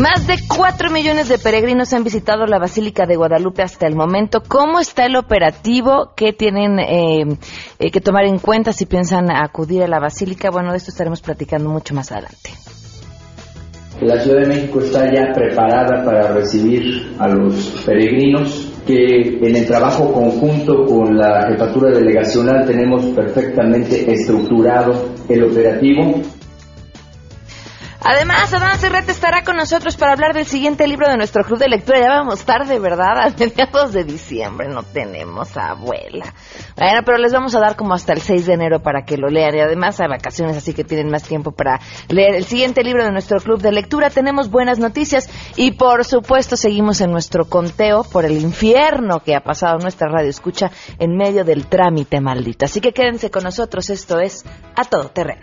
Más de 4 millones de peregrinos han visitado la Basílica de Guadalupe hasta el momento. ¿Cómo está el operativo? ¿Qué tienen eh, eh, que tomar en cuenta si piensan acudir a la Basílica? Bueno, de esto estaremos platicando mucho más adelante. La Ciudad de México está ya preparada para recibir a los peregrinos que en el trabajo conjunto con la jefatura delegacional tenemos perfectamente estructurado el operativo Además, Adán Cerrete estará con nosotros para hablar del siguiente libro de nuestro club de lectura. Ya vamos tarde, ¿verdad? A mediados de diciembre no tenemos abuela. Bueno, pero les vamos a dar como hasta el 6 de enero para que lo lean. Y además hay vacaciones, así que tienen más tiempo para leer el siguiente libro de nuestro club de lectura. Tenemos buenas noticias y por supuesto seguimos en nuestro conteo por el infierno que ha pasado nuestra radio escucha en medio del trámite maldito. Así que quédense con nosotros. Esto es A Todo Terreno.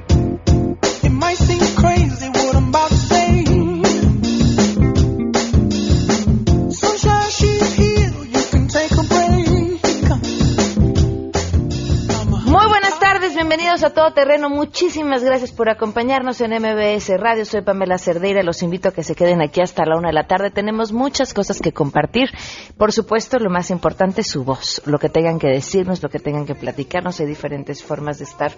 Bienvenidos a Todo Terreno. Muchísimas gracias por acompañarnos en MBS Radio. Soy Pamela Cerdeira. Los invito a que se queden aquí hasta la una de la tarde. Tenemos muchas cosas que compartir. Por supuesto, lo más importante es su voz. Lo que tengan que decirnos, lo que tengan que platicarnos. Hay diferentes formas de estar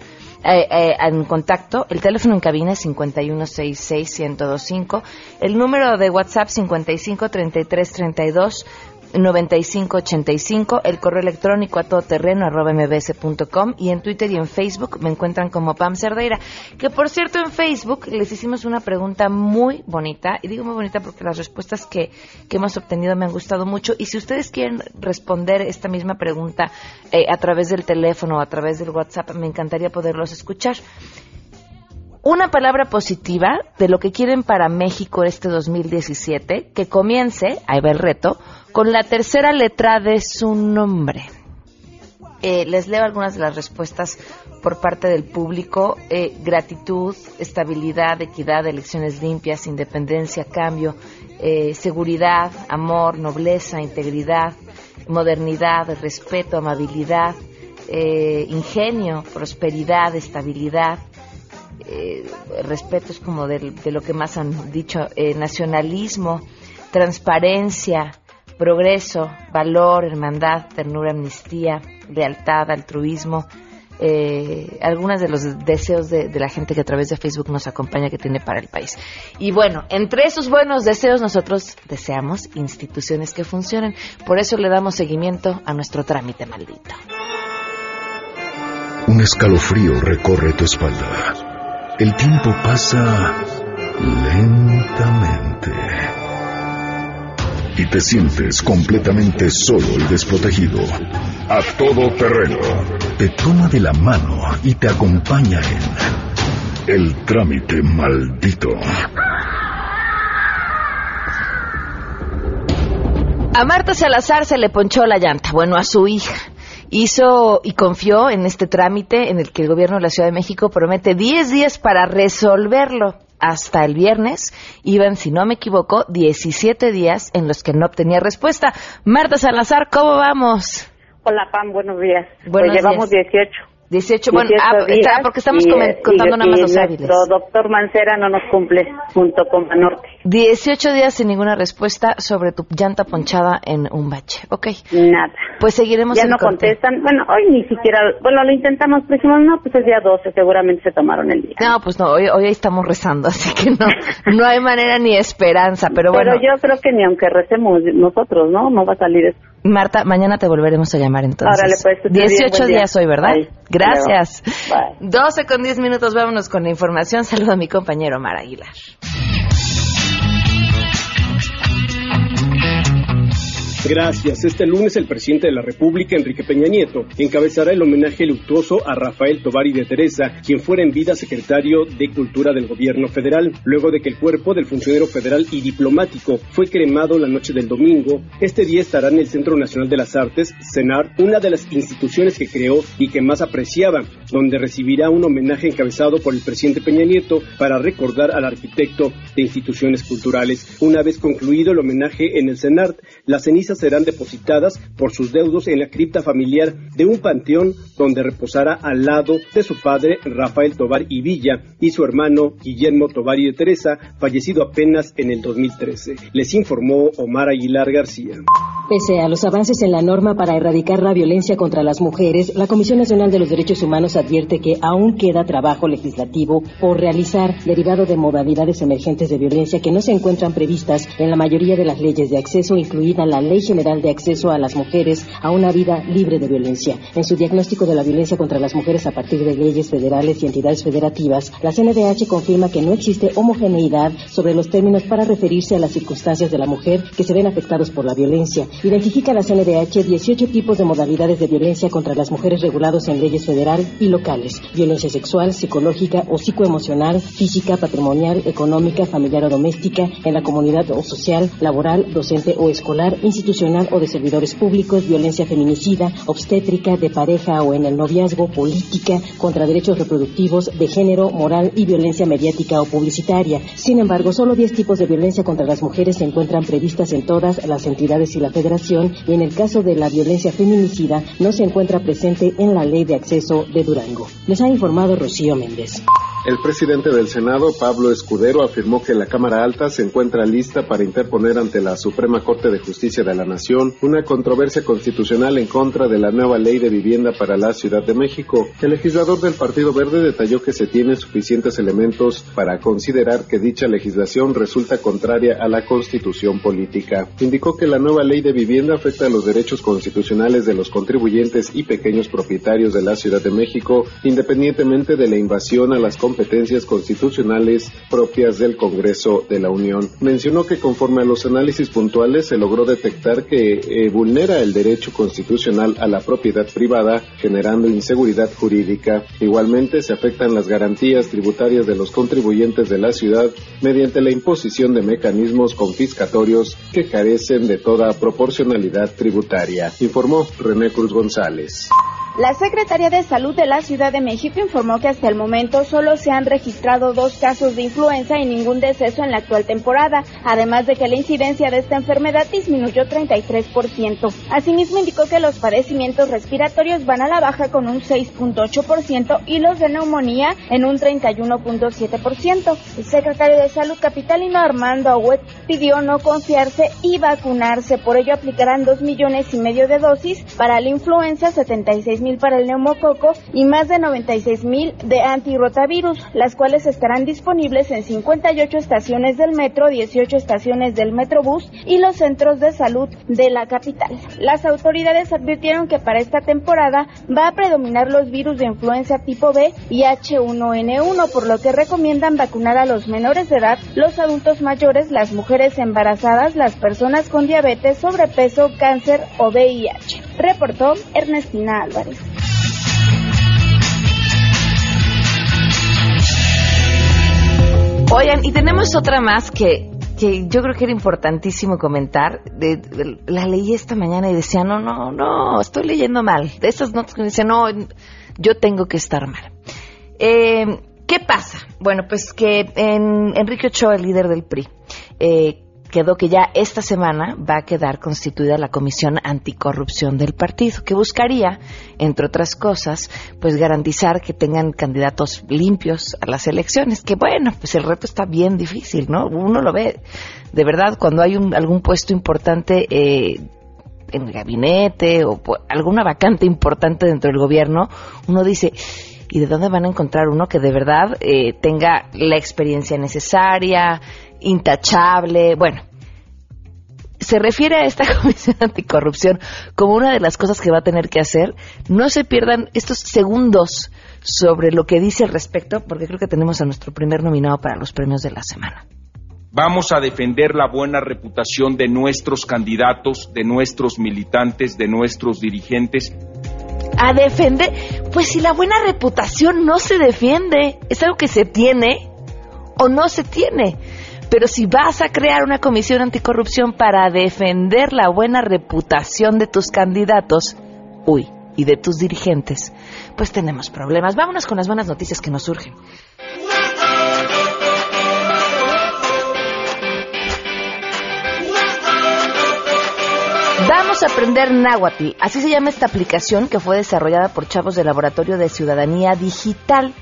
eh, eh, en contacto. El teléfono en cabina es 5166125. El número de WhatsApp 553332. 9585, el correo electrónico a todoterreno arroba mbs.com y en Twitter y en Facebook me encuentran como Pam Cerdeira. Que por cierto en Facebook les hicimos una pregunta muy bonita, y digo muy bonita porque las respuestas que, que hemos obtenido me han gustado mucho. Y si ustedes quieren responder esta misma pregunta eh, a través del teléfono o a través del WhatsApp, me encantaría poderlos escuchar una palabra positiva de lo que quieren para México este 2017, que comience, ahí va el reto, con la tercera letra de su nombre. Eh, les leo algunas de las respuestas por parte del público. Eh, gratitud, estabilidad, equidad, elecciones limpias, independencia, cambio, eh, seguridad, amor, nobleza, integridad, modernidad, respeto, amabilidad, ingenio, prosperidad, estabilidad, eh, respeto es como de, lo que más han dicho, eh, nacionalismo, transparencia, progreso, valor, hermandad, ternura, amnistía, lealtad, altruismo, eh, algunos de los deseos de, de, la gente que a través de Facebook nos acompaña que tiene para el país. Y bueno, entre esos buenos deseos nosotros deseamos instituciones que funcionen. Por eso le damos seguimiento a nuestro trámite maldito. Un escalofrío recorre tu espalda. El tiempo pasa lentamente. Y te sientes completamente solo y desprotegido. A todo terreno. Te toma de la mano y te acompaña en El trámite maldito. A Marta Salazar se le ponchó la llanta, bueno, a su hija hizo y confió en este trámite en el que el gobierno de la Ciudad de México promete 10 días para resolverlo. Hasta el viernes iban, si no me equivoco, 17 días en los que no obtenía respuesta. Marta Salazar, ¿cómo vamos? Hola, Pam, buenos días. Buenos pues llevamos 18. 18, bueno, ah, porque estamos contando nada más los hábiles. doctor Mancera no nos cumple junto con Banorte. 18 días sin ninguna respuesta sobre tu llanta ponchada en un bache. Ok. Nada. Pues seguiremos Ya no contestan. Bueno, hoy ni siquiera, bueno, lo intentamos, pero dijimos, no, pues es día 12, seguramente se tomaron el día. No, pues no, hoy, hoy estamos rezando, así que no, no hay manera ni esperanza, pero bueno. Pero yo creo que ni aunque recemos nosotros, ¿no? No va a salir eso. Marta, mañana te volveremos a llamar entonces. Órale, pues. 18 días hoy, ¿verdad? Gracias. Bye. 12 con 10 minutos, vámonos con la información. Saludo a mi compañero Mar Aguilar. Gracias. Este lunes el presidente de la República, Enrique Peña Nieto, encabezará el homenaje luctuoso a Rafael Tovar y de Teresa, quien fuera en vida secretario de Cultura del gobierno federal. Luego de que el cuerpo del funcionario federal y diplomático fue cremado la noche del domingo, este día estará en el Centro Nacional de las Artes, CENAR, una de las instituciones que creó y que más apreciaba, donde recibirá un homenaje encabezado por el presidente Peña Nieto para recordar al arquitecto de instituciones culturales. Una vez concluido el homenaje en el CENAR, las cenizas serán depositadas por sus deudos en la cripta familiar de un panteón donde reposará al lado de su padre Rafael Tobar y y su hermano Guillermo Tobar y Teresa, fallecido apenas en el 2013. Les informó Omar Aguilar García. Pese a los avances en la norma para erradicar la violencia contra las mujeres, la Comisión Nacional de los Derechos Humanos advierte que aún queda trabajo legislativo por realizar derivado de modalidades emergentes de violencia que no se encuentran previstas en la mayoría de las leyes de acceso, incluida la Ley General de Acceso a las Mujeres a una vida libre de violencia. En su diagnóstico de la violencia contra las mujeres a partir de leyes federales y entidades federativas, la CNDH confirma que no existe homogeneidad sobre los términos para referirse a las circunstancias de la mujer que se ven afectados por la violencia Identifica la CNDH 18 tipos de modalidades de violencia contra las mujeres regulados en leyes federal y locales. Violencia sexual, psicológica o psicoemocional, física, patrimonial, económica, familiar o doméstica, en la comunidad o social, laboral, docente o escolar, institucional o de servidores públicos, violencia feminicida, obstétrica, de pareja o en el noviazgo, política, contra derechos reproductivos, de género, moral y violencia mediática o publicitaria. Sin embargo, solo 10 tipos de violencia contra las mujeres se encuentran previstas en todas las entidades y la federación y en el caso de la violencia feminicida no se encuentra presente en la ley de acceso de Durango. Les ha informado Rocío Méndez. El presidente del Senado, Pablo Escudero, afirmó que la Cámara Alta se encuentra lista para interponer ante la Suprema Corte de Justicia de la Nación una controversia constitucional en contra de la nueva ley de vivienda para la Ciudad de México. El legislador del Partido Verde detalló que se tienen suficientes elementos para considerar que dicha legislación resulta contraria a la constitución política. Indicó que la nueva ley de vivienda afecta a los derechos constitucionales de los contribuyentes y pequeños propietarios de la Ciudad de México, independientemente de la invasión a las competencias constitucionales propias del Congreso de la Unión. Mencionó que conforme a los análisis puntuales se logró detectar que eh, vulnera el derecho constitucional a la propiedad privada, generando inseguridad jurídica. Igualmente se afectan las garantías tributarias de los contribuyentes de la ciudad mediante la imposición de mecanismos confiscatorios que carecen de toda proporcionalidad tributaria, informó René Cruz González. La Secretaría de Salud de la Ciudad de México informó que hasta el momento solo se han registrado dos casos de influenza y ningún deceso en la actual temporada, además de que la incidencia de esta enfermedad disminuyó 33%. Asimismo indicó que los padecimientos respiratorios van a la baja con un 6.8% y los de neumonía en un 31.7%. El secretario de Salud capitalino Armando Agüet pidió no confiarse y vacunarse, por ello aplicarán dos millones y medio de dosis para la influenza, 76 mil para el neumococo y más de 96 mil de antirrotavirus, las cuales estarán disponibles en 58 estaciones del metro, 18 estaciones del metrobús y los centros de salud de la capital. Las autoridades advirtieron que para esta temporada va a predominar los virus de influenza tipo B y H1N1, por lo que recomiendan vacunar a los menores de edad, los adultos mayores, las mujeres embarazadas, las personas con diabetes, sobrepeso, cáncer o VIH. Reportó Ernestina Álvarez. Oigan, y tenemos otra más que, que yo creo que era importantísimo comentar. De, la leí esta mañana y decía, no, no, no, estoy leyendo mal. De esas notas que dice, no, yo tengo que estar mal. Eh, ¿Qué pasa? Bueno, pues que en Enrique Ochoa, el líder del PRI, eh, quedó que ya esta semana va a quedar constituida la Comisión Anticorrupción del partido, que buscaría, entre otras cosas, pues garantizar que tengan candidatos limpios a las elecciones, que bueno, pues el reto está bien difícil, ¿no? Uno lo ve, de verdad, cuando hay un, algún puesto importante eh, en el gabinete o alguna vacante importante dentro del gobierno, uno dice, ¿y de dónde van a encontrar uno que de verdad eh, tenga la experiencia necesaria, intachable, bueno. Se refiere a esta Comisión Anticorrupción como una de las cosas que va a tener que hacer. No se pierdan estos segundos sobre lo que dice al respecto, porque creo que tenemos a nuestro primer nominado para los premios de la semana. Vamos a defender la buena reputación de nuestros candidatos, de nuestros militantes, de nuestros dirigentes. A defender, pues si la buena reputación no se defiende, es algo que se tiene o no se tiene. Pero si vas a crear una comisión anticorrupción para defender la buena reputación de tus candidatos, uy, y de tus dirigentes, pues tenemos problemas. Vámonos con las buenas noticias que nos surgen. Vamos a aprender náhuatl. Así se llama esta aplicación que fue desarrollada por chavos del Laboratorio de Ciudadanía Digital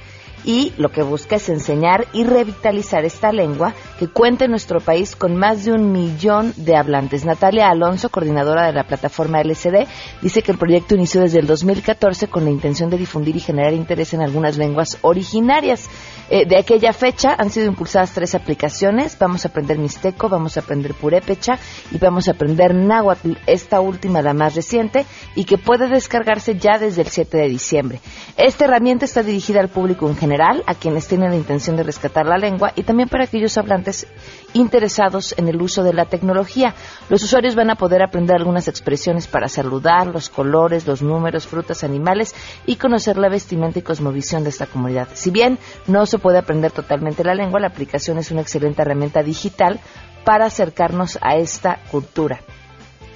y lo que busca es enseñar y revitalizar esta lengua que cuenta en nuestro país con más de un millón de hablantes. Natalia Alonso, coordinadora de la plataforma LCD, dice que el proyecto inició desde el 2014 con la intención de difundir y generar interés en algunas lenguas originarias. Eh, de aquella fecha han sido impulsadas tres aplicaciones. Vamos a aprender mixteco, vamos a aprender purépecha y vamos a aprender náhuatl, esta última la más reciente y que puede descargarse ya desde el 7 de diciembre. Esta herramienta está dirigida al público en general, a quienes tienen la intención de rescatar la lengua y también para aquellos hablantes interesados en el uso de la tecnología. Los usuarios van a poder aprender algunas expresiones para saludar, los colores, los números, frutas, animales y conocer la vestimenta y cosmovisión de esta comunidad. Si bien no se puede aprender totalmente la lengua, la aplicación es una excelente herramienta digital para acercarnos a esta cultura.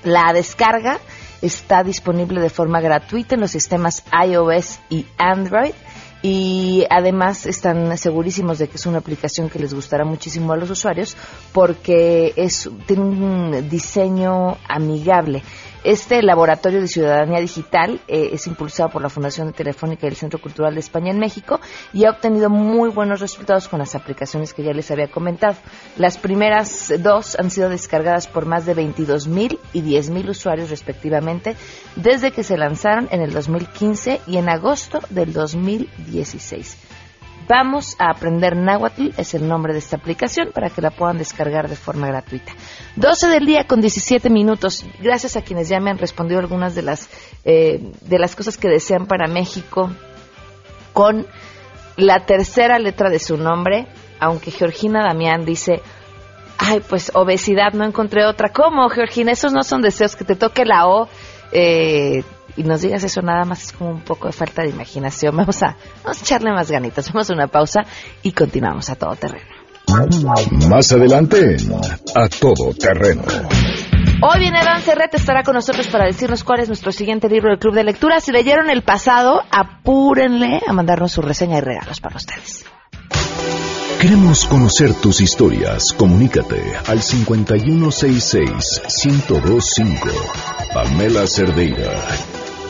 La descarga está disponible de forma gratuita en los sistemas iOS y Android y además están segurísimos de que es una aplicación que les gustará muchísimo a los usuarios porque es tiene un diseño amigable. Este laboratorio de ciudadanía digital eh, es impulsado por la Fundación de Telefónica y el Centro Cultural de España en México y ha obtenido muy buenos resultados con las aplicaciones que ya les había comentado. Las primeras dos han sido descargadas por más de 22 mil y 10 mil usuarios respectivamente desde que se lanzaron en el 2015 y en agosto del 2016. Vamos a aprender náhuatl, es el nombre de esta aplicación, para que la puedan descargar de forma gratuita. 12 del día con 17 minutos. Gracias a quienes ya me han respondido algunas de las, eh, de las cosas que desean para México con la tercera letra de su nombre, aunque Georgina Damián dice, ay, pues obesidad, no encontré otra. ¿Cómo, Georgina? Esos no son deseos, que te toque la O. Eh, y nos digas eso nada más es como un poco de falta de imaginación. Vamos a, vamos a echarle más ganitas. Vamos a una pausa y continuamos a todo terreno. Más adelante, a todo terreno. Hoy viene Dan Cerrete, estará con nosotros para decirnos cuál es nuestro siguiente libro del Club de Lectura. Si leyeron el pasado, apúrenle a mandarnos su reseña y regalos para ustedes. Queremos conocer tus historias. Comunícate al 5166-1025. Pamela Cerdeira.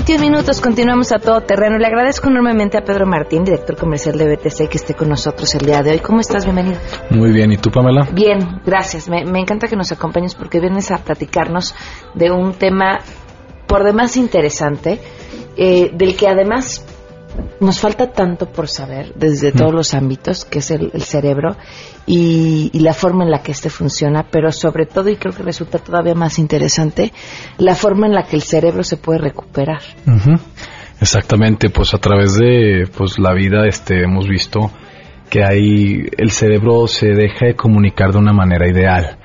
21 minutos, continuamos a todo terreno. Le agradezco enormemente a Pedro Martín, director comercial de BTC, que esté con nosotros el día de hoy. ¿Cómo estás? Bienvenido. Muy bien, ¿y tú, Pamela? Bien, gracias. Me, me encanta que nos acompañes porque vienes a platicarnos de un tema por demás interesante, eh, del que además nos falta tanto por saber desde todos los ámbitos, que es el, el cerebro y, y la forma en la que éste funciona, pero sobre todo, y creo que resulta todavía más interesante, la forma en la que el cerebro se puede recuperar. Exactamente, pues a través de pues la vida este hemos visto que hay el cerebro se deja de comunicar de una manera ideal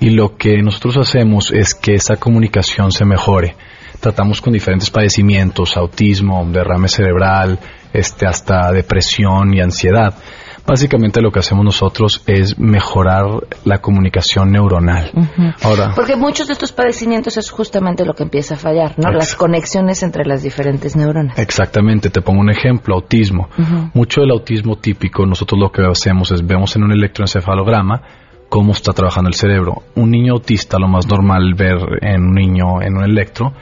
y lo que nosotros hacemos es que esa comunicación se mejore. Tratamos con diferentes padecimientos, autismo, derrame cerebral, este hasta depresión y ansiedad. Básicamente lo que hacemos nosotros es mejorar la comunicación neuronal. Ahora, Porque muchos de estos padecimientos es justamente lo que empieza a fallar, ¿no? Las conexiones entre las diferentes neuronas. Exactamente, te pongo un ejemplo, autismo. Mucho del autismo típico, nosotros lo que hacemos es vemos en un electroencefalograma cómo está trabajando el cerebro. Un niño autista, lo más normal ver en un niño en un electro,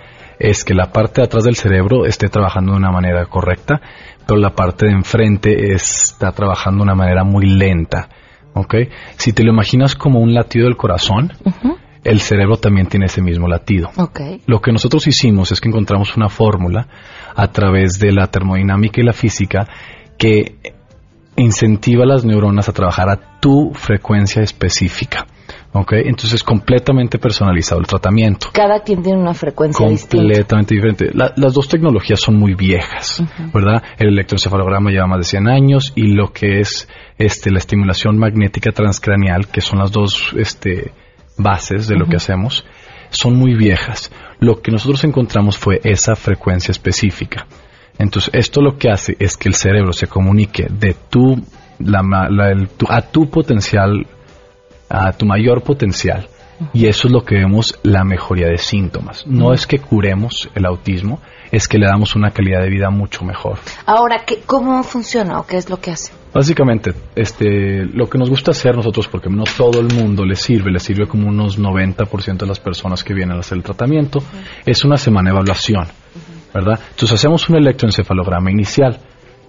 es que la parte de atrás del cerebro esté trabajando de una manera correcta, pero la parte de enfrente está trabajando de una manera muy lenta. ¿Ok? Si te lo imaginas como un latido del corazón, el cerebro también tiene ese mismo latido. Ok. Lo que nosotros hicimos es que encontramos una fórmula a través de la termodinámica y la física que incentiva a las neuronas a trabajar a tu frecuencia específica. ¿Ok? Entonces es completamente personalizado el tratamiento. Cada quien tiene una frecuencia distinta. Completamente diferente. La- las dos tecnologías son muy viejas. ¿verdad? El electroencefalograma lleva más de 100 años y lo que es este, la estimulación magnética transcranial, que son las dos este, bases de lo que hacemos, son muy viejas. Lo que nosotros encontramos fue esa frecuencia específica. Entonces, esto lo que hace es que el cerebro se comunique de tu, la la- el- tu- a tu potencial, a tu mayor potencial. Y eso es lo que vemos la mejoría de síntomas. No es que curemos el autismo, es que le damos una calidad de vida mucho mejor. Ahora, ¿qué, ¿cómo funciona o qué es lo que hace? Básicamente, este, lo que nos gusta hacer nosotros, porque no todo el mundo le sirve, le sirve como unos 90% de las personas que vienen a hacer el tratamiento, es una semana de evaluación, ¿verdad? Entonces hacemos un electroencefalograma inicial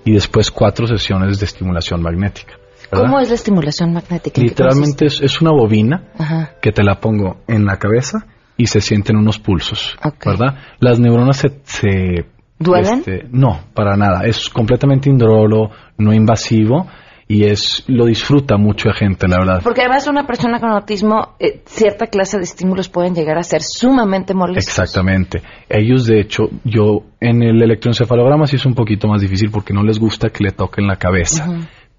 y después cuatro sesiones de estimulación magnética. ¿Verdad? ¿Cómo es la estimulación magnética? ¿En qué Literalmente es, es una bobina? Ajá. que te la pongo en la cabeza y se sienten unos pulsos, ¿verdad? Las neuronas se... se ¿Duelen? este, no, para nada. Es completamente indoloro, no invasivo y es lo disfruta mucha gente, la verdad. Porque además una persona con autismo, eh, cierta clase de estímulos pueden llegar a ser sumamente molestos. Exactamente. Ellos, de hecho, yo en el electroencefalograma sí es un poquito más difícil porque no les gusta que le toquen la cabeza.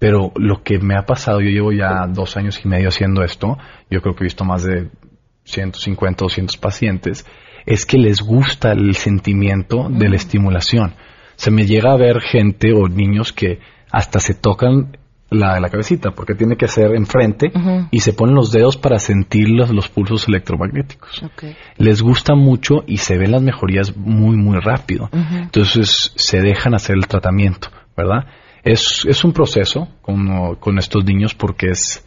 Pero lo que me ha pasado, yo llevo ya dos años y medio haciendo esto, yo creo que he visto más de 150, 200 pacientes, es que les gusta el sentimiento de la estimulación. Se me llega a ver gente o niños que hasta se tocan la, la cabecita porque tiene que ser enfrente y se ponen los dedos para sentir los, los pulsos electromagnéticos. Les gusta mucho y se ven las mejorías muy, muy rápido. Entonces se dejan hacer el tratamiento, ¿verdad? Es, es un proceso con, con estos niños porque es...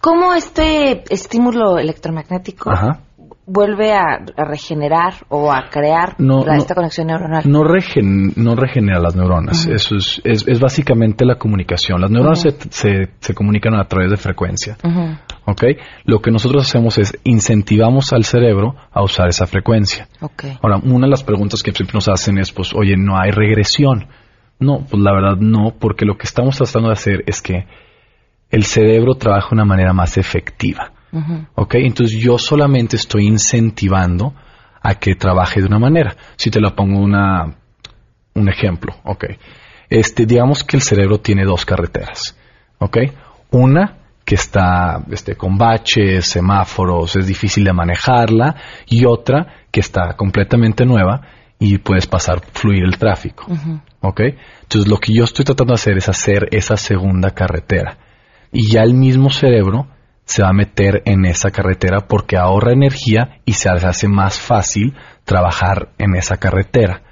¿Cómo este estímulo electromagnético Ajá. vuelve a, a regenerar o a crear No, la- no. esta conexión neuronal? No, regen- no regenera las neuronas. Eso es, es, es básicamente la comunicación. Las neuronas se, se, se comunican a través de frecuencia. Ujú. ¿Ok? Lo que nosotros hacemos es incentivamos al cerebro a usar esa frecuencia. Ok. Ahora, una de las preguntas que siempre nos hacen es, pues, oye, ¿no hay regresión? No, pues la verdad no, porque lo que estamos tratando de hacer es que el cerebro trabaje de una manera más efectiva. ¿Ok? Entonces yo solamente estoy incentivando a que trabaje de una manera. Si te la pongo una, un ejemplo, ¿ok? Este, digamos que el cerebro tiene dos carreteras, ¿ok? Una que está este, con baches, semáforos, es difícil de manejarla, y otra que está completamente nueva y puedes pasar, fluir el tráfico. Ujú. ¿Ok? Entonces lo que yo estoy tratando de hacer es hacer esa segunda carretera. Y ya el mismo cerebro se va a meter en esa carretera porque ahorra energía y se hace más fácil trabajar en esa carretera.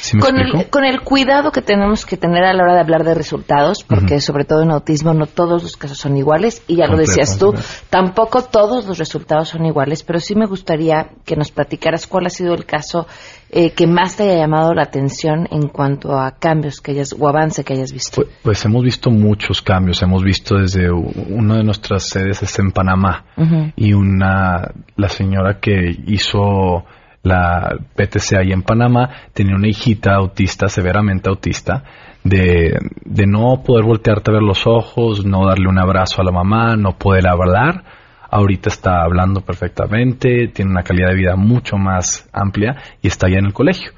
¿Sí me Con el, con el cuidado que tenemos que tener a la hora de hablar de resultados, porque sobre todo en autismo no todos los casos son iguales, y ya lo decías tú, tampoco todos los resultados son iguales, pero sí me gustaría que nos platicaras cuál ha sido el caso eh, que más te haya llamado la atención en cuanto a cambios que hayas o avance que hayas visto. Pues, pues hemos visto muchos cambios. Hemos visto desde una de nuestras sedes es en Panamá y una la señora que hizo la PTC ahí en Panamá tenía una hijita autista, severamente autista, de, de no poder voltearte a ver los ojos, no darle un abrazo a la mamá, no poder hablar. Ahorita está hablando perfectamente, tiene una calidad de vida mucho más amplia y está ya en el colegio.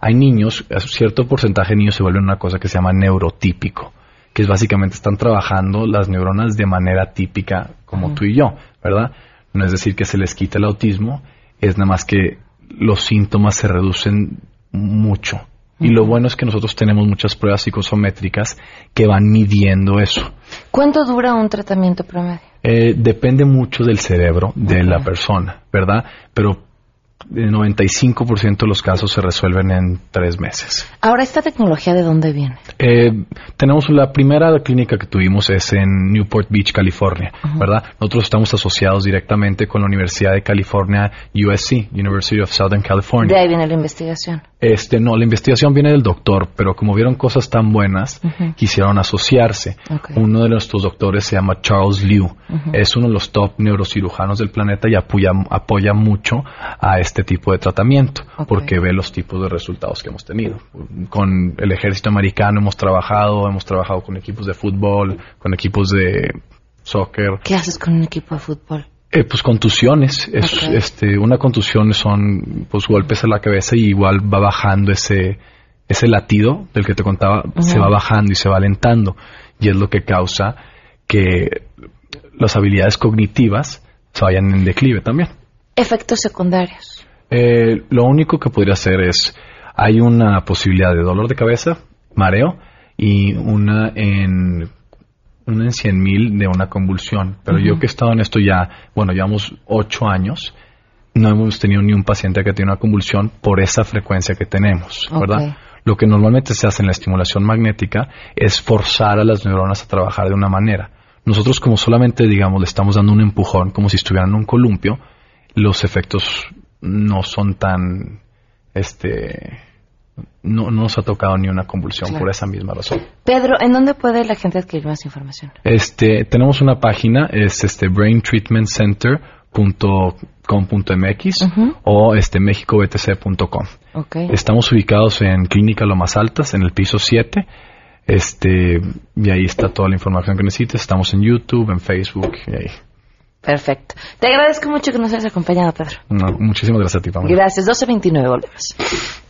Hay niños, cierto porcentaje de niños se vuelven una cosa que se llama neurotípico, que es básicamente están trabajando las neuronas de manera típica como tú y yo, ¿verdad? No es decir que se les quita el autismo, es nada más que los síntomas se reducen mucho. Y lo bueno es que nosotros tenemos muchas pruebas psicosométricas que van midiendo eso. ¿Cuánto dura un tratamiento promedio? Eh, depende mucho del cerebro de la persona, ¿verdad? Pero el 95% de los casos se resuelven en tres meses. Ahora, ¿esta tecnología de dónde viene? Eh, tenemos la primera clínica que tuvimos es en Newport Beach, California, ¿verdad? Nosotros estamos asociados directamente con la Universidad de California, USC, University of Southern California. De ahí viene la investigación. Este, no, la investigación viene del doctor, pero como vieron cosas tan buenas, quisieron asociarse. Uno de nuestros doctores se llama Charles Liu. Es uno de los top neurocirujanos del planeta y apoya, apoya mucho a este tipo de tratamiento, porque ve los tipos de resultados que hemos tenido. Con el ejército americano hemos trabajado, hemos trabajado con equipos de fútbol, con equipos de soccer. ¿Qué haces con un equipo de fútbol? Eh, pues contusiones. Es, este, una contusión son pues golpes a la cabeza y igual va bajando ese, ese latido del que te contaba, se va bajando y se va alentando. Y es lo que causa que las habilidades cognitivas se vayan en declive también. Efectos secundarios. Eh, lo único que podría hacer es, hay una posibilidad de dolor de cabeza, mareo y una en una en 100 mil de una convulsión. Pero yo que he estado en esto ya, bueno, llevamos ocho años, no hemos tenido ni un paciente que tiene una convulsión por esa frecuencia que tenemos, ¿verdad? Lo que normalmente se hace en la estimulación magnética es forzar a las neuronas a trabajar de una manera. Nosotros como solamente, digamos, le estamos dando un empujón como si estuvieran en un columpio, los efectos no son tan, este, no, no nos ha tocado ni una convulsión Claro. por esa misma razón. Pedro, ¿en dónde puede la gente adquirir más información? Este, tenemos una página, es este o este mexicobtc.com. Ok. Estamos ubicados en Clínica Lomas Altas, en el piso 7. Este, y ahí está toda la información que necesites. Estamos en YouTube, en Facebook. Y ahí. Perfecto. Te agradezco mucho que nos hayas acompañado, Pedro. No, muchísimas gracias a ti, Pamela. Gracias. 12.29, volvemos.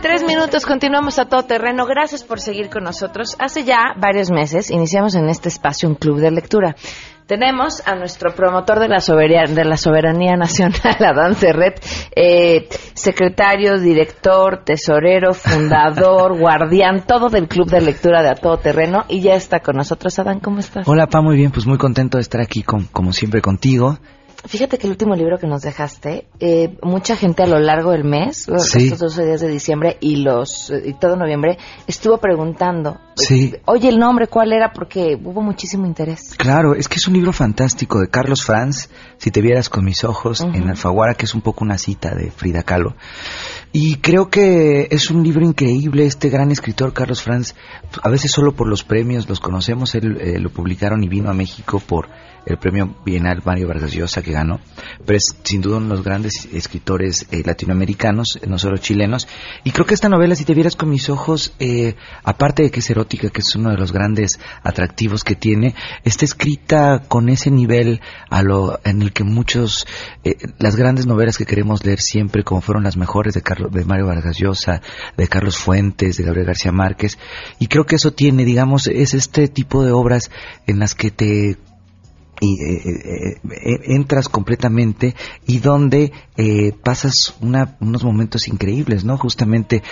33 minutos, continuamos a todo terreno. Gracias por seguir con nosotros. Hace ya varios meses iniciamos en este espacio un club de lectura. Tenemos a nuestro promotor de la soberanía, de la soberanía nacional, Adán Serret, eh, secretario, director, tesorero, fundador, guardián, todo del club de lectura de A Todo Terreno y ya está con nosotros. Adán, ¿cómo estás? Hola, Pa, muy bien, pues muy contento de estar aquí con, como siempre contigo. Fíjate que el último libro que nos dejaste, eh, mucha gente a lo largo del mes, Sí. estos 12 días de diciembre y los eh, y todo noviembre, estuvo preguntando, Sí. oye, el nombre, ¿cuál era? Porque hubo muchísimo interés. Claro, es que es un libro fantástico de Carlos Franz, Si te vieras con mis ojos, en Alfaguara, que es un poco una cita de Frida Kahlo. Y creo que es un libro increíble, este gran escritor Carlos Franz, a veces solo por los premios los conocemos, él eh, lo publicaron y vino a México por el premio Bienal Mario Vargas Llosa que ganó, pero es sin duda uno de los grandes escritores eh, latinoamericanos, no solo chilenos, y creo que esta novela, si te vieras con mis ojos, eh, aparte de que es erótica, que es uno de los grandes atractivos que tiene, está escrita con ese nivel a lo en el que muchos, eh, las grandes novelas que queremos leer siempre, como fueron las mejores de, Carlos, de Mario Vargas Llosa, de Carlos Fuentes, de Gabriel García Márquez, y creo que eso tiene, digamos, es este tipo de obras en las que te y eh, eh, eh, entras completamente y donde eh, pasas una- unos momentos increíbles, ¿no? Justamente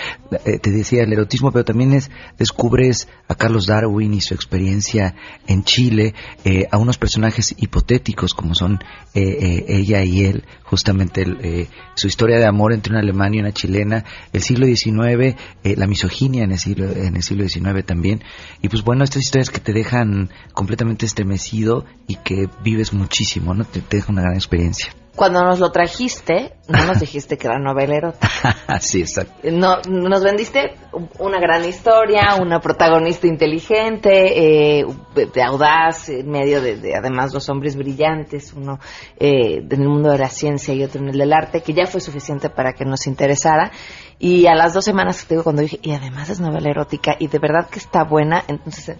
eh, te decía el erotismo, pero también es descubres a Carlos Darwin y su experiencia en Chile, eh, a unos personajes hipotéticos como son ella y él, justamente el, su historia de amor entre una alemana y una chilena, el siglo XIX, la misoginia en el siglo en el siglo XIX también, y pues bueno estas historias que te dejan completamente estremecido y que vives muchísimo, ¿no? Te, te deja una gran experiencia. Cuando nos lo trajiste, no nos dijiste que era novela erótica. Así exacto. No, nos vendiste una gran historia, una protagonista inteligente, eh, de audaz, en medio de, de, además dos hombres brillantes, uno eh, en el mundo de la ciencia y otro en el del arte, que ya fue suficiente para que nos interesara. Y a las dos semanas te digo cuando dije, y además es novela erótica, y de verdad que está buena, entonces,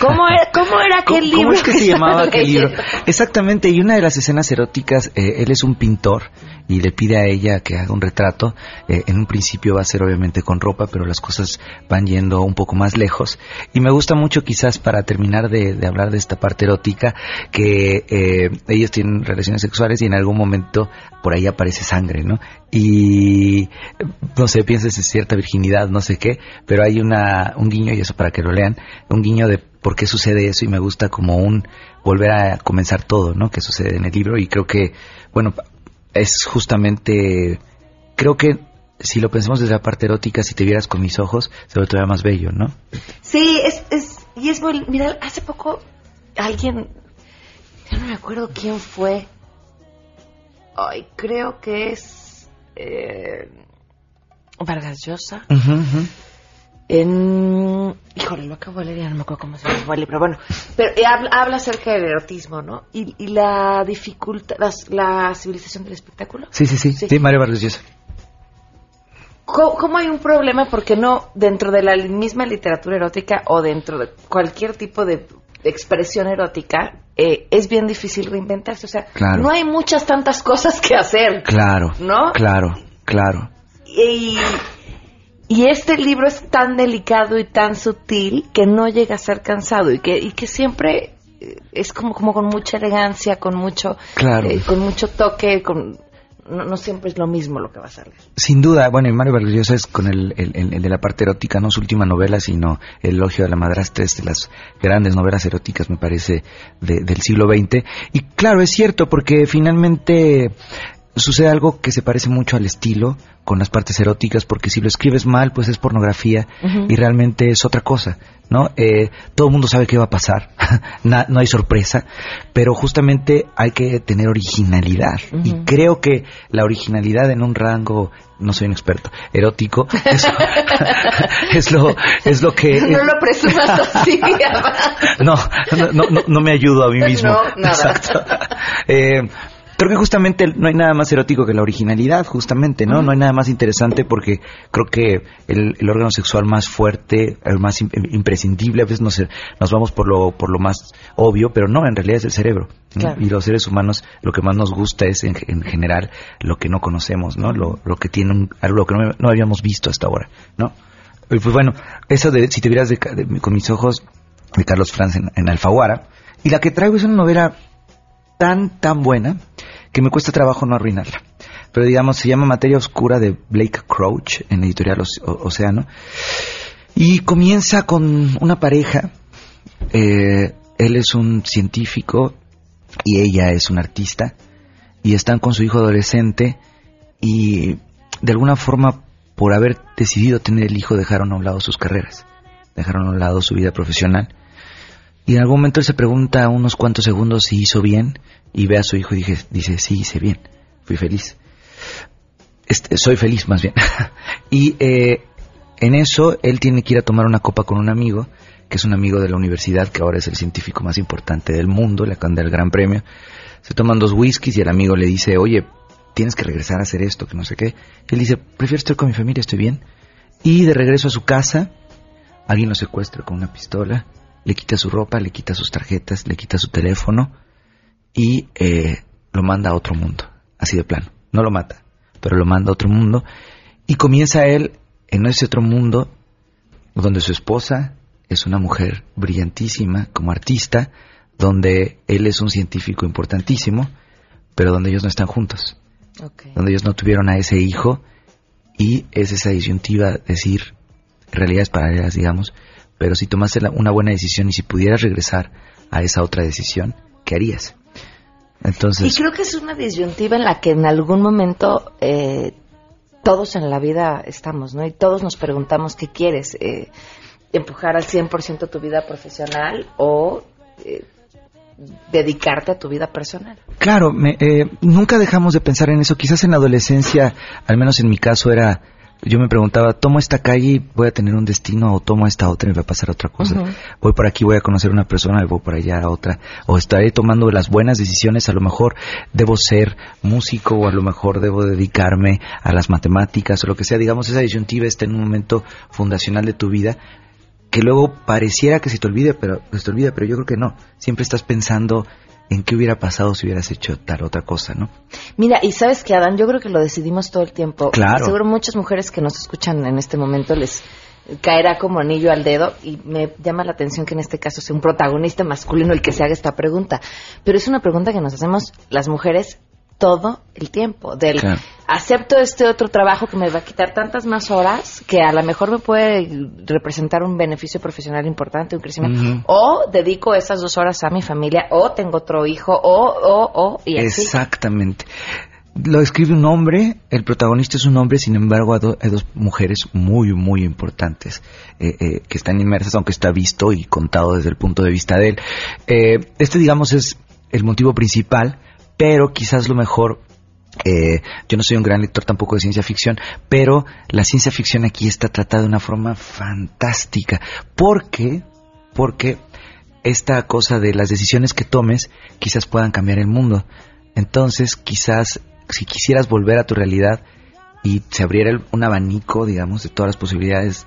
¿cómo era, cómo era aquel ¿Cómo, libro? cómo es que se llamaba aquel libro? Exactamente, y una de las escenas eróticas, eh, él es un pintor y le pide a ella que haga un retrato. Eh, en un principio va a ser obviamente con ropa, pero las cosas van yendo un poco más lejos. Y me gusta mucho quizás para terminar de, de hablar de esta parte erótica, que eh, ellos tienen relaciones sexuales y en algún momento por ahí aparece sangre, ¿no? Y no sé, piensas en cierta virginidad, no sé qué, pero hay una, un guiño, y eso para que lo lean, un guiño de por qué sucede eso y me gusta como un volver a comenzar todo, ¿no? Que sucede en el libro y creo que, bueno, es justamente, creo que si lo pensamos desde la parte erótica, si te vieras con mis ojos, se ve todavía más bello, ¿no? Sí, es, es, y es mira, hace poco alguien, ya no me acuerdo quién fue, ay, creo que es eh, Vargas Llosa, en, híjole, lo leer, ya no me acuerdo cómo se llama el pero bueno, pero eh, habla, habla acerca del erotismo, ¿no? Y, y la dificultad, la, civilización del espectáculo. Sí, sí, sí, sí, Mario Vargas Llosa. ¿Cómo, cómo hay un problema? Porque no dentro de la misma literatura erótica o dentro de cualquier tipo de expresión erótica eh, es bien difícil reinventarse. O sea, Claro. no hay muchas tantas cosas que hacer. Claro, ¿No? claro, claro. Y, y este libro es tan delicado y tan sutil que no llega a ser cansado y que, y que siempre eh, es como, como con mucha elegancia, con mucho, Claro. eh, con mucho toque, con no, siempre es lo mismo lo que va a salir. Sin duda, bueno, y Mario Vargas es con el, el- el- el de la parte erótica, no su última novela, sino El elogio de la madrastra, es de las grandes novelas eróticas, me parece, de- del siglo XX. Y claro, es cierto, porque finalmente sucede algo que se parece mucho al estilo con las partes eróticas, porque si lo escribes mal, pues es pornografía y realmente es otra cosa, ¿no? Eh, todo el mundo sabe qué va a pasar, Na- no hay sorpresa, pero justamente hay que tener originalidad. Y creo que la originalidad en un rango, no soy un experto, erótico, es, es lo, es lo que... no lo presumas así. no, no, no, no- no me ayudo a mí mismo. No, nada. Exacto. Eh, creo que justamente no hay nada más erótico que la originalidad, justamente, ¿no? No hay nada más interesante porque creo que el, el órgano sexual más fuerte, el más im- imprescindible, a veces nos, nos vamos por lo, por lo más obvio, pero no, en realidad es el cerebro. ¿no? Claro. Y los seres humanos lo que más nos gusta es en, en general lo que no conocemos, ¿no? Lo, lo que tiene un- algo que no, no habíamos visto hasta ahora, ¿no? Y pues bueno, eso de si te vieras de de- con mis ojos de Carlos Franz en, en Alfaguara. Y la que traigo es una novela tan, tan buena que me cuesta trabajo no arruinarla. Pero digamos, se llama Materia Oscura de Blake Crouch en Editorial Océano. Y comienza con una pareja. eh, él es un científico y ella es una artista. Y están con su hijo adolescente y de alguna forma por haber decidido tener el hijo dejaron a un lado sus carreras, dejaron a un lado su vida profesional. Y en algún momento él se pregunta unos cuantos segundos si hizo bien y ve a su hijo y dije, dice, sí, hice bien, fui feliz. Este, soy feliz más bien. y eh, en eso él tiene que ir a tomar una copa con un amigo, que es un amigo de la universidad, que ahora es el científico más importante del mundo, le acaban el gran premio. Se toman dos whiskies y el amigo le dice, oye, tienes que regresar a hacer esto, que no sé qué. Él dice, prefiero estar con mi familia, estoy bien. Y de regreso a su casa, alguien lo secuestra con una pistola, le quita su ropa, le quita sus tarjetas, le quita su teléfono y eh, lo manda a otro mundo, así de plano. No lo mata, pero lo manda a otro mundo. Y comienza él en ese otro mundo donde su esposa es una mujer brillantísima como artista, donde él es un científico importantísimo, pero donde ellos no están juntos, donde ellos no tuvieron a ese hijo y es esa disyuntiva decir realidades paralelas, digamos, pero si tomaste la- una buena decisión y si pudieras regresar a esa otra decisión, ¿qué harías? Entonces, Y creo que es una disyuntiva en la que en algún momento eh, todos en la vida estamos, ¿no? Y todos nos preguntamos qué quieres, eh, empujar al 100% tu vida profesional o eh, dedicarte a tu vida personal. Claro, me- eh, nunca dejamos de pensar en eso. Quizás en la adolescencia, al menos en mi caso, era. Yo me preguntaba, ¿tomo esta calle y voy a tener un destino o tomo esta otra y me va a pasar otra cosa? Voy por aquí, voy a conocer a una persona y voy por allá a otra. O estaré tomando las buenas decisiones, a lo mejor debo ser músico o a lo mejor debo dedicarme a las matemáticas o lo que sea. Digamos, esa disyuntiva está en un momento fundacional de tu vida que luego pareciera que se te olvide, pero se te olvida, pero yo creo que no. Siempre estás pensando en qué hubiera pasado si hubieras hecho tal otra cosa, ¿no? Mira, y sabes que Adán, yo creo que lo decidimos todo el tiempo. Claro. Seguro muchas mujeres que nos escuchan en este momento les caerá como anillo al dedo y me llama la atención que en este caso sea un protagonista masculino el que se haga esta pregunta. Pero es una pregunta que nos hacemos las mujeres todo el tiempo. Del Claro. acepto este otro trabajo que me va a quitar tantas más horas que a lo mejor me puede representar un beneficio profesional importante, un crecimiento. O dedico esas dos horas a mi familia, o tengo otro hijo, o, o, o, y así. Exactamente. Lo escribe un hombre, el protagonista es un hombre, sin embargo hay, do- hay dos mujeres muy, muy importantes eh, eh, que están inmersas, aunque está visto y contado desde el punto de vista de él. Eh, este, digamos, es el motivo principal, pero quizás lo mejor Eh, yo no soy un gran lector tampoco de ciencia ficción, pero la ciencia ficción aquí está tratada de una forma fantástica. Porque, porque esta cosa de las decisiones que tomes quizás puedan cambiar el mundo. Entonces, quizás si quisieras volver a tu realidad y se abriera el- un abanico, digamos, de todas las posibilidades,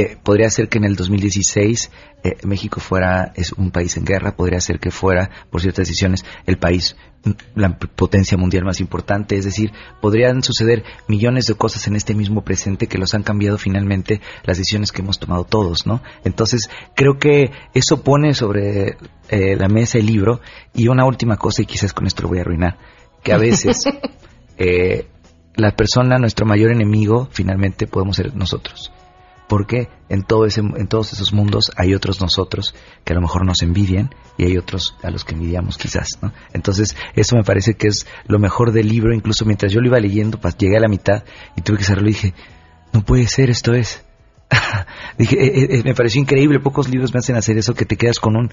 eh, podría ser que en el 2016 eh, México fuera es un país en guerra, podría ser que fuera, por ciertas decisiones, el país, mm, la potencia mundial más importante, es decir, podrían suceder millones de cosas en este mismo presente que los han cambiado finalmente las decisiones que hemos tomado todos, ¿no? Entonces, creo que eso pone sobre eh, la mesa el libro y una última cosa, y quizás con esto lo voy a arruinar, que a veces eh, la persona, nuestro mayor enemigo, finalmente podemos ser nosotros. Porque en, todo ese, en todos esos mundos hay otros nosotros que a lo mejor nos envidian y hay otros a los que envidiamos quizás, ¿no? Entonces, eso me parece que es lo mejor del libro. Incluso mientras yo lo iba leyendo, pues, llegué a la mitad y tuve que cerrarlo y dije, no puede ser, esto es. dije, eh, eh, me pareció increíble. Pocos libros me hacen hacer eso, que te quedas con un,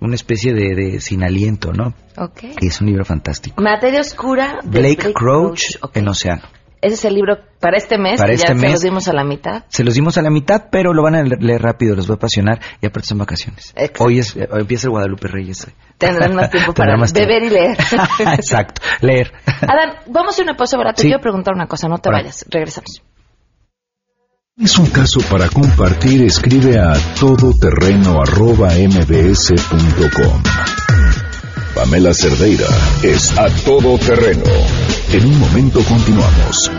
una especie de, de sin aliento, ¿no? Ok. Y es un libro fantástico. Materia Oscura de Blake, Crouch, ok. en Océano. Ese es el libro para este mes, Para este ya se mes. los dimos a la mitad. Se los dimos a la mitad, pero lo van a le- leer rápido, les va a apasionar y aparte son vacaciones. Exacto. Hoy es, eh, empieza el Guadalupe Reyes. Tendrán más tiempo para más tiempo. beber y leer. Exacto, leer. Adán, vamos a una pausa barata. Sí. Quiero preguntar una cosa, no te Ahora. vayas. Regresamos. ¿Es un caso para compartir? Escribe a todoterreno.mbs.com. Pamela Cerdeira es a todo terreno. En un momento continuamos.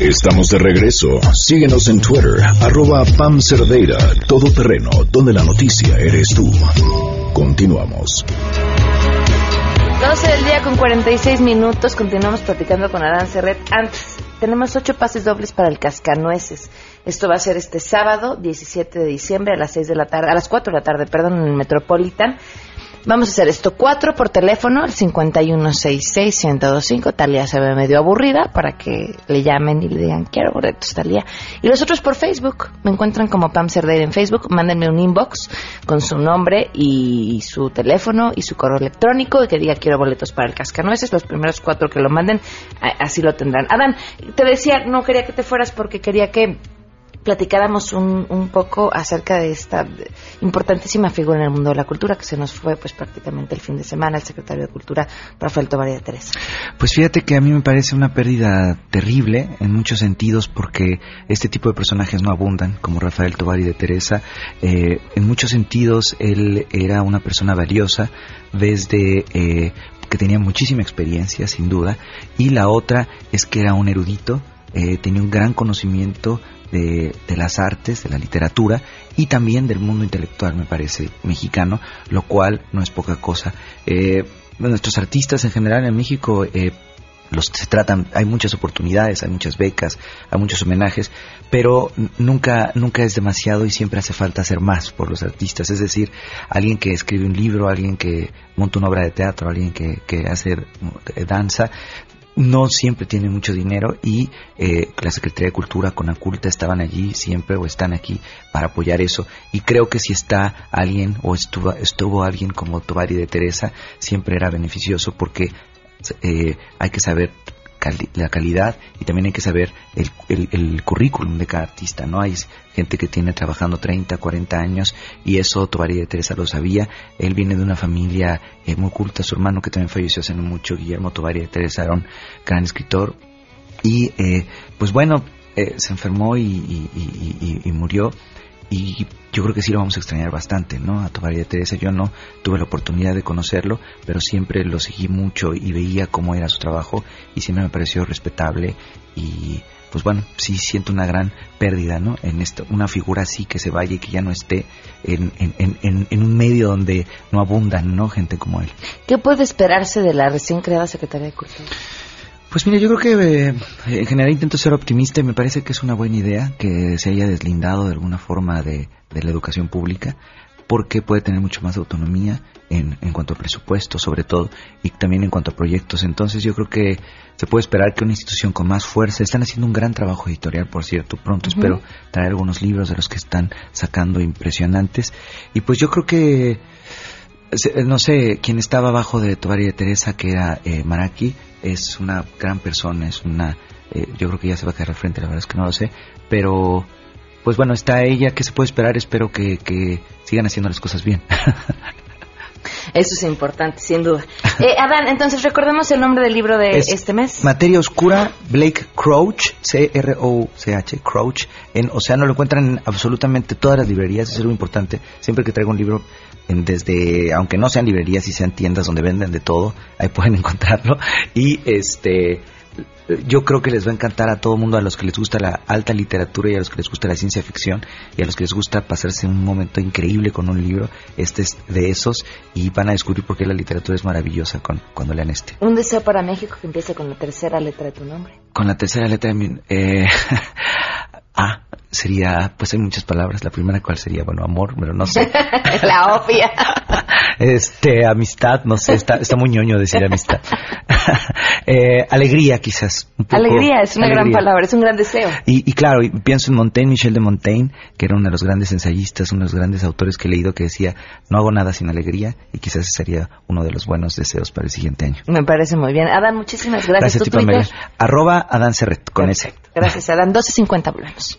Estamos de regreso. Síguenos en Twitter, arroba Pam Cerdeira, todo terreno, donde la noticia eres tú. Continuamos. 12 del día con 46 minutos. Continuamos platicando con Adán Serret. Antes, tenemos ocho pases dobles para el Cascanueces. Esto va a ser este sábado, 17 de diciembre, a las 6 de la tarde, a las 4 de la tarde, perdón, en el Metropolitan. Vamos a hacer esto cuatro por teléfono, el 5166-1025. Talía se ve medio aburrida para que le llamen y le digan, quiero boletos, Talía. Y los otros por Facebook. Me encuentran como Pam Cerdeira en Facebook. Mándenme un inbox con su nombre y su teléfono y su correo electrónico y que diga, quiero boletos para el Cascanueces. Los primeros cuatro que lo manden, así lo tendrán. Adán, te decía, no quería que te fueras porque quería que platicáramos un, un poco acerca de esta importantísima figura en el mundo de la cultura que se nos fue pues prácticamente el fin de semana, el secretario de Cultura, Rafael Tobar de Teresa. Pues fíjate que a mí me parece una pérdida terrible en muchos sentidos porque este tipo de personajes no abundan, como Rafael Tobar y de Teresa. Eh, en muchos sentidos él era una persona valiosa desde eh, que tenía muchísima experiencia, sin duda, y la otra es que era un erudito, eh, tenía un gran conocimiento de, de las artes, de la literatura y también del mundo intelectual, me parece, mexicano, lo cual no es poca cosa. Eh, nuestros artistas en general en México eh, los se tratan, hay muchas oportunidades, hay muchas becas, hay muchos homenajes, pero nunca, nunca es demasiado y siempre hace falta hacer más por los artistas. Es decir, alguien que escribe un libro, alguien que monta una obra de teatro, alguien que, que hace eh, danza, no siempre tiene mucho dinero y eh, la Secretaría de Cultura con Aculta estaban allí siempre o están aquí para apoyar eso. Y creo que si está alguien o estuvo, estuvo alguien como Tovari de Teresa siempre era beneficioso porque eh, hay que saber la calidad y también hay que saber el, el, el currículum de cada artista, ¿no? Hay gente que tiene trabajando 30, 40 años y eso Tovari de Teresa lo sabía. Él viene de una familia eh, muy culta, su hermano que también falleció hace no mucho, Guillermo Tovari de Teresa, era un gran escritor y eh, pues bueno, eh, se enfermó y- y- y- y murió y yo creo que sí lo vamos a extrañar bastante, ¿no? A Tobar y de Teresa yo no tuve la oportunidad de conocerlo, pero siempre lo seguí mucho y veía cómo era su trabajo y siempre me pareció respetable y pues bueno, sí siento una gran pérdida, ¿no? En esto, una figura así que se vaya y que ya no esté en, en, en- en, en un medio donde no abundan, ¿no? Gente como él. ¿Qué puede esperarse de la recién creada Secretaría de Cultura? Pues mira, yo creo que eh, en general intento ser optimista y me parece que es una buena idea que se haya deslindado de alguna forma de, de la educación pública porque puede tener mucho más autonomía en, en cuanto a presupuesto sobre todo y también en cuanto a proyectos. Entonces yo creo que se puede esperar que una institución con más fuerza, están haciendo un gran trabajo editorial por cierto, pronto espero traer algunos libros de los que están sacando impresionantes y pues yo creo que no sé, quien estaba abajo de Tobar y de Teresa, que era eh, Maraki, es una gran persona, es una... eh, yo creo que ya se va a quedar al frente, la verdad es que no lo sé, pero... Pues bueno, está ella, ¿qué se puede esperar? Espero que, que sigan haciendo las cosas bien. Eso es importante, sin duda. Eh, Adán, entonces recordemos el nombre del libro de Es este mes. Materia Oscura, Blake Crouch, C-R-O-C-H, Crouch. En Océano lo encuentran en absolutamente todas las librerías, eso es algo importante. Siempre que traigo un libro, en desde, aunque no sean librerías y sean tiendas donde venden de todo, ahí pueden encontrarlo. Y este, yo creo que les va a encantar a todo mundo, a los que les gusta la alta literatura y a los que les gusta la ciencia ficción y a los que les gusta pasarse un momento increíble con un libro. Este es de esos y van a descubrir por qué la literatura es maravillosa con, cuando lean este. Un deseo para México que empiece con la tercera letra de tu nombre. Con la tercera letra de mi... Eh, A sería, pues hay muchas palabras. La primera, ¿cuál sería? Bueno, amor, pero no sé. la obvia. Este, amistad, no sé, está, está muy ñoño decir amistad. Eh, alegría, quizás. un poco. Alegría es una gran palabra, es un gran deseo. Y, y claro, y pienso en Montaigne, Michel de Montaigne, que era uno de los grandes ensayistas, uno de los grandes autores que he leído, que decía, no hago nada sin alegría, y quizás ese sería uno de los buenos deseos para el siguiente año. Me parece muy bien. Adán, muchísimas gracias. Gracias. Twitter. Arroba Adán Serret, con ese. Gracias, Adán. 12.50 volvemos.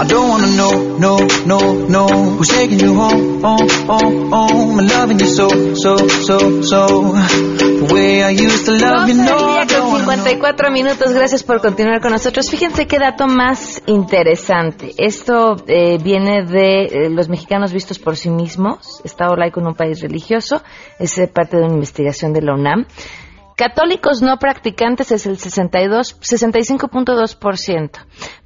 I don't wanna know, no, no, no Who's taking you home, home, home, home I'm loving you so, so, so, so The way I used to love you, no I don't wanna 54 minutos, gracias por continuar con nosotros. Fíjense qué dato más interesante. Esto eh, viene de eh, los mexicanos vistos por sí mismos, Estado laico en un país religioso, es eh, parte de una investigación de la UNAM. Católicos no practicantes es el 62, 65.2%.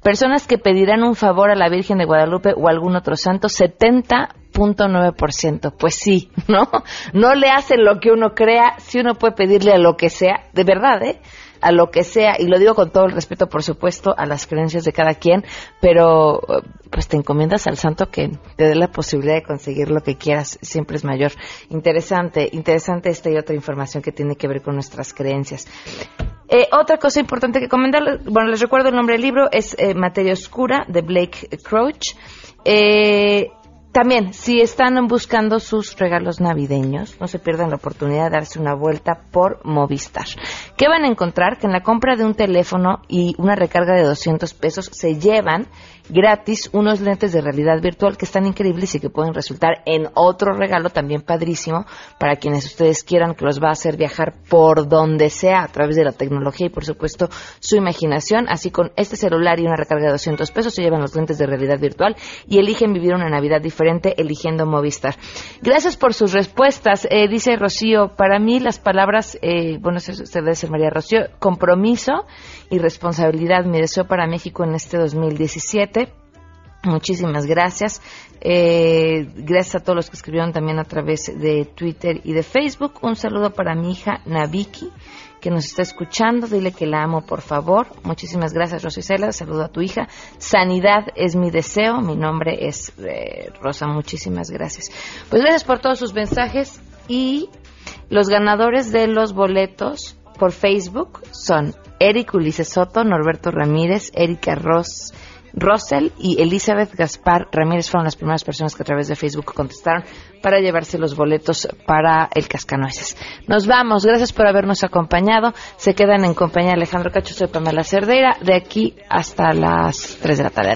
Personas que pedirán un favor a la Virgen de Guadalupe o algún otro santo, 70.9%. Pues sí, ¿no? No le hacen lo que uno crea, si uno puede pedirle a lo que sea, de verdad, ¿eh? A lo que sea, y lo digo con todo el respeto, por supuesto, a las creencias de cada quien, pero eh, pues te encomiendas al santo que te dé la posibilidad de conseguir lo que quieras, siempre es mayor. Interesante, interesante esta y otra información que tiene que ver con nuestras creencias. Eh, otra cosa importante que comentar, bueno, les recuerdo el nombre del libro, es eh, Materia Oscura, de Blake Crouch. Eh, también, si están buscando sus regalos navideños, no se pierdan la oportunidad de darse una vuelta por Movistar. ¿Qué van a encontrar? Que en la compra de un teléfono y una recarga de 200 pesos se llevan gratis unos lentes de realidad virtual que están increíbles y que pueden resultar en otro regalo también padrísimo para quienes ustedes quieran que los va a hacer viajar por donde sea a través de la tecnología y por supuesto su imaginación. Así con este celular y una recarga de 200 pesos se llevan los lentes de realidad virtual y eligen vivir una Navidad diferente eligiendo Movistar. Gracias por sus respuestas. Eh, dice Rocío, para mí las palabras, eh, bueno, eso usted María Rocío, compromiso y responsabilidad. Mi deseo para México en este 2017. Muchísimas gracias. Eh, gracias a todos los que escribieron también a través de Twitter y de Facebook. Un saludo para mi hija Naviki, que nos está escuchando. Dile que la amo, por favor. Muchísimas gracias, Rosicela. Saludo a tu hija. Sanidad es mi deseo. Mi nombre es eh, Rosa. Muchísimas gracias. Pues gracias por todos sus mensajes. Y los ganadores de los boletos por Facebook son Eric Ulises Soto, Norberto Ramírez, Erika Ross. Russell y Elizabeth Gaspar Ramírez fueron las primeras personas que a través de Facebook contestaron para llevarse los boletos para el Cascanueces. Nos vamos, gracias por habernos acompañado. Se quedan en compañía de Alejandro Cacho, soy Pamela Cerdeira, de aquí hasta las 3 de la tarde.